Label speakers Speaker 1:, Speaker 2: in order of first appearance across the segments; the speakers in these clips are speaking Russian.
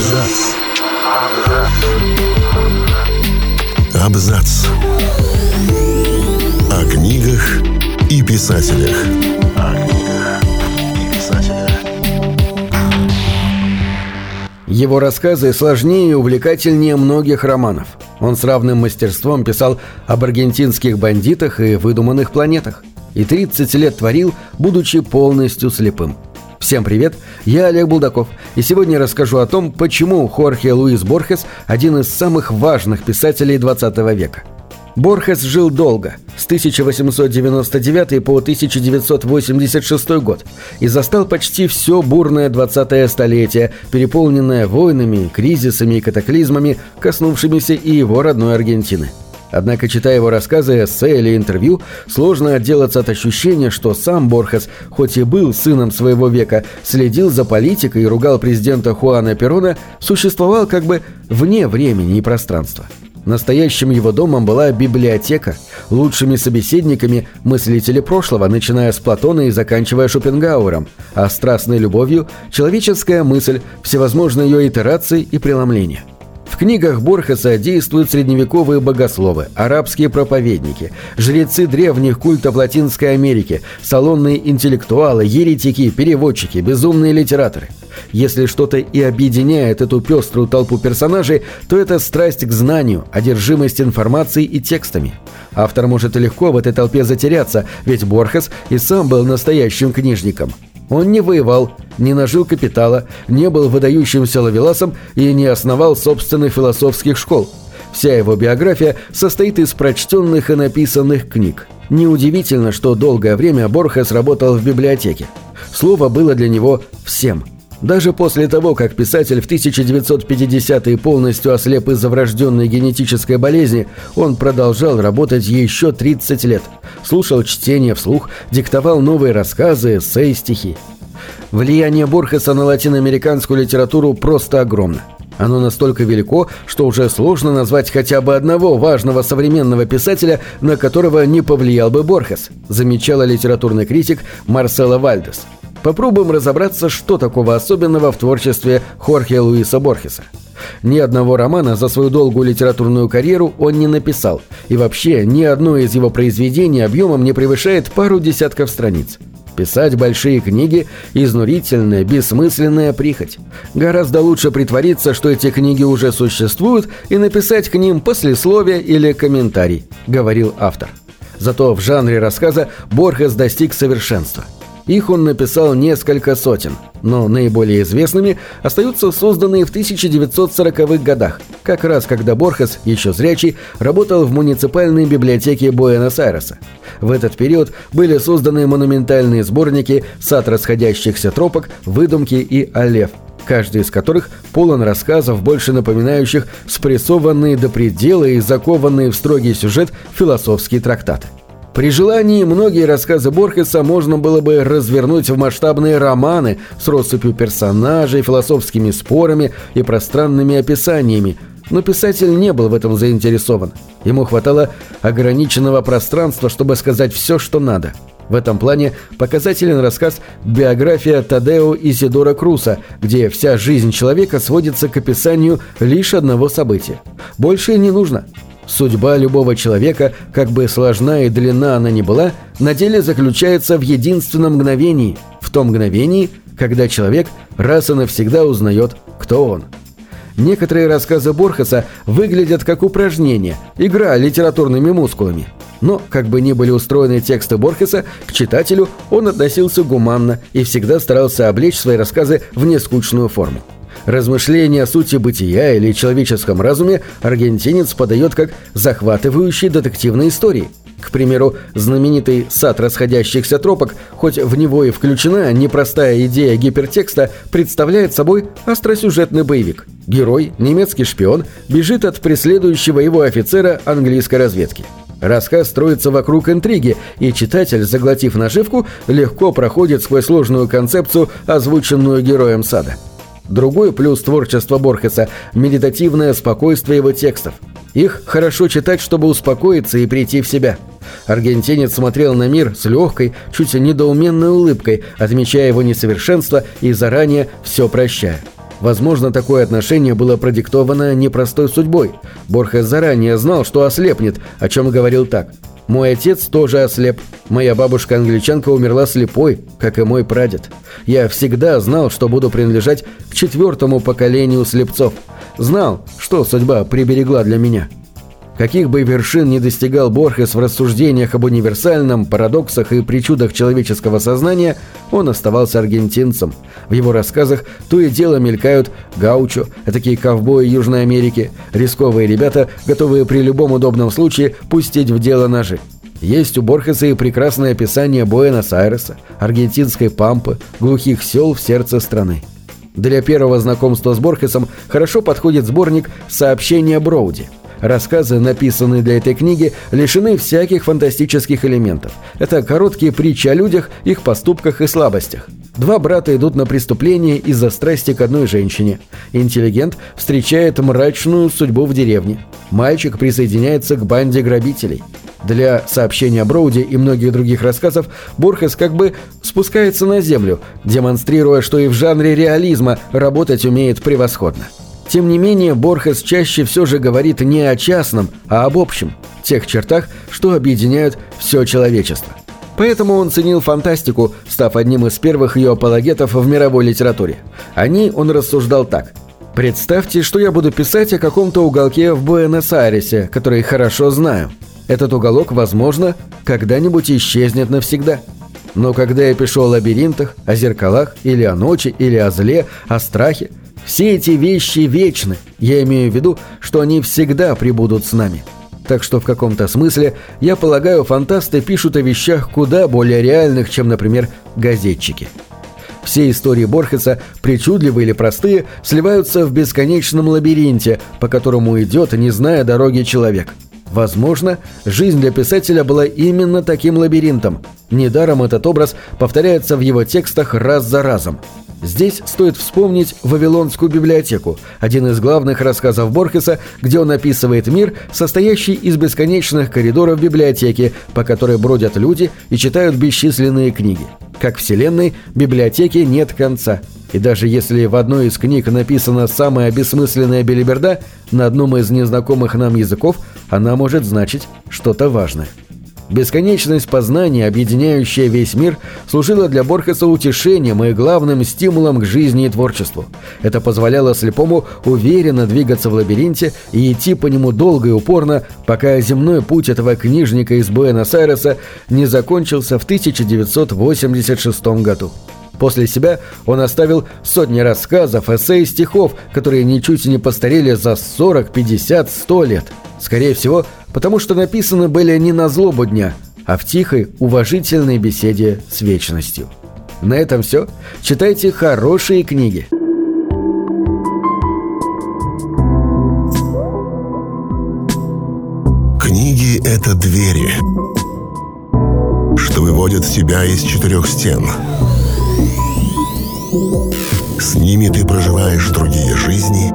Speaker 1: Абзац. Абзац. О книгах и писателях. О книгах и писателях.
Speaker 2: Его рассказы сложнее и увлекательнее многих романов. Он с равным мастерством писал об аргентинских бандитах и выдуманных планетах. И 30 лет творил, будучи полностью слепым. Всем привет, я Олег Булдаков, и сегодня расскажу о том, почему Хорхе Луис Борхес – один из самых важных писателей 20 века. Борхес жил долго, с 1899 по 1986 год, и застал почти все бурное 20-е столетие, переполненное войнами, кризисами и катаклизмами, коснувшимися и его родной Аргентины. Однако, читая его рассказы, эссе или интервью, сложно отделаться от ощущения, что сам Борхес, хоть и был сыном своего века, следил за политикой и ругал президента Хуана Перона, существовал как бы вне времени и пространства. Настоящим его домом была библиотека, лучшими собеседниками мыслители прошлого, начиная с Платона и заканчивая Шопенгауэром, а страстной любовью – человеческая мысль, всевозможные ее итерации и преломления. Книгах Борхеса действуют средневековые богословы, арабские проповедники, жрецы древних культов Латинской Америки, салонные интеллектуалы, еретики, переводчики, безумные литераторы. Если что-то и объединяет эту пеструю толпу персонажей, то это страсть к знанию, одержимость информацией и текстами. Автор может легко в этой толпе затеряться, ведь Борхес и сам был настоящим книжником – он не воевал, не нажил капитала, не был выдающимся ловеласом и не основал собственных философских школ. Вся его биография состоит из прочтенных и написанных книг. Неудивительно, что долгое время Борхес работал в библиотеке. Слово было для него всем. Даже после того, как писатель в 1950-е полностью ослеп из-за врожденной генетической болезни, он продолжал работать еще 30 лет. Слушал чтение вслух, диктовал новые рассказы, эссе и стихи. Влияние Борхеса на латиноамериканскую литературу просто огромно. Оно настолько велико, что уже сложно назвать хотя бы одного важного современного писателя, на которого не повлиял бы Борхес, замечала литературный критик Марсела Вальдес. Попробуем разобраться, что такого особенного в творчестве Хорхе Луиса Борхеса. Ни одного романа за свою долгую литературную карьеру он не написал, и вообще ни одно из его произведений объемом не превышает пару десятков страниц. Писать большие книги – изнурительная, бессмысленная прихоть. Гораздо лучше притвориться, что эти книги уже существуют, и написать к ним послесловие или комментарий, говорил автор. Зато в жанре рассказа Борхес достиг совершенства – их он написал несколько сотен, но наиболее известными остаются созданные в 1940-х годах, как раз когда Борхес, еще зрячий, работал в муниципальной библиотеке Буэнос-Айреса. В этот период были созданы монументальные сборники «Сад расходящихся тропок», «Выдумки» и «Алев», каждый из которых полон рассказов, больше напоминающих спрессованные до предела и закованные в строгий сюжет философские трактаты. При желании многие рассказы Борхеса можно было бы развернуть в масштабные романы с россыпью персонажей, философскими спорами и пространными описаниями, но писатель не был в этом заинтересован. Ему хватало ограниченного пространства, чтобы сказать все, что надо. В этом плане показателен рассказ «Биография Тадео Исидора Круса», где вся жизнь человека сводится к описанию лишь одного события. Больше не нужно. Судьба любого человека, как бы сложна и длинна она ни была, на деле заключается в единственном мгновении, в том мгновении, когда человек раз и навсегда узнает, кто он. Некоторые рассказы Борхеса выглядят как упражнение, игра литературными мускулами. Но, как бы ни были устроены тексты Борхеса, к читателю он относился гуманно и всегда старался облечь свои рассказы в нескучную форму. Размышления о сути бытия или человеческом разуме аргентинец подает как захватывающие детективные истории. К примеру, знаменитый «Сад расходящихся тропок», хоть в него и включена непростая идея гипертекста, представляет собой остросюжетный боевик. Герой, немецкий шпион, бежит от преследующего его офицера английской разведки. Рассказ строится вокруг интриги, и читатель, заглотив наживку, легко проходит сквозь сложную концепцию, озвученную героем сада. Другой плюс творчества Борхеса – медитативное спокойствие его текстов. Их хорошо читать, чтобы успокоиться и прийти в себя. Аргентинец смотрел на мир с легкой, чуть недоуменной улыбкой, отмечая его несовершенство и заранее все прощая. Возможно, такое отношение было продиктовано непростой судьбой. Борхес заранее знал, что ослепнет, о чем говорил так. «Мой отец тоже ослеп. Моя бабушка-англичанка умерла слепой, как и мой прадед. Я всегда знал, что буду принадлежать к четвертому поколению слепцов. Знал, что судьба приберегла для меня». Каких бы вершин не достигал Борхес в рассуждениях об универсальном, парадоксах и причудах человеческого сознания, он оставался аргентинцем. В его рассказах то и дело мелькают гаучо, такие ковбои Южной Америки, рисковые ребята, готовые при любом удобном случае пустить в дело ножи. Есть у Борхеса и прекрасное описание Буэнос-Айреса, аргентинской пампы, глухих сел в сердце страны. Для первого знакомства с Борхесом хорошо подходит сборник «Сообщения Броуди», Рассказы, написанные для этой книги, лишены всяких фантастических элементов. Это короткие притчи о людях, их поступках и слабостях. Два брата идут на преступление из-за страсти к одной женщине. Интеллигент встречает мрачную судьбу в деревне. Мальчик присоединяется к банде грабителей. Для сообщения Броуди и многих других рассказов Борхес как бы спускается на землю, демонстрируя, что и в жанре реализма работать умеет превосходно. Тем не менее, Борхес чаще все же говорит не о частном, а об общем, тех чертах, что объединяют все человечество. Поэтому он ценил фантастику, став одним из первых ее апологетов в мировой литературе. О ней он рассуждал так. «Представьте, что я буду писать о каком-то уголке в Буэнос-Айресе, который хорошо знаю. Этот уголок, возможно, когда-нибудь исчезнет навсегда». Но когда я пишу о лабиринтах, о зеркалах, или о ночи, или о зле, о страхе, все эти вещи вечны, я имею в виду, что они всегда прибудут с нами. Так что в каком-то смысле, я полагаю, фантасты пишут о вещах куда более реальных, чем, например, газетчики. Все истории Борхеса, причудливые или простые, сливаются в бесконечном лабиринте, по которому идет, не зная дороги человек. Возможно, жизнь для писателя была именно таким лабиринтом. Недаром этот образ повторяется в его текстах раз за разом. Здесь стоит вспомнить «Вавилонскую библиотеку», один из главных рассказов Борхеса, где он описывает мир, состоящий из бесконечных коридоров библиотеки, по которой бродят люди и читают бесчисленные книги. Как вселенной, библиотеки нет конца. И даже если в одной из книг написана самая бессмысленная белиберда, на одном из незнакомых нам языков она может значить что-то важное. Бесконечность познания, объединяющая весь мир, служила для Борхеса утешением и главным стимулом к жизни и творчеству. Это позволяло слепому уверенно двигаться в лабиринте и идти по нему долго и упорно, пока земной путь этого книжника из Буэнос-Айреса не закончился в 1986 году. После себя он оставил сотни рассказов, эссе и стихов, которые ничуть не постарели за 40, 50, 100 лет. Скорее всего, потому что написаны были не на злобу дня, а в тихой, уважительной беседе с вечностью. На этом все. Читайте хорошие книги.
Speaker 1: Книги — это двери, что выводят тебя из четырех стен. С ними ты проживаешь другие жизни,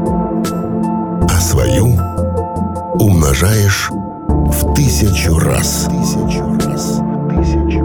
Speaker 1: а свою умножаешь в тысячу раз. Тысячу раз. Тысячу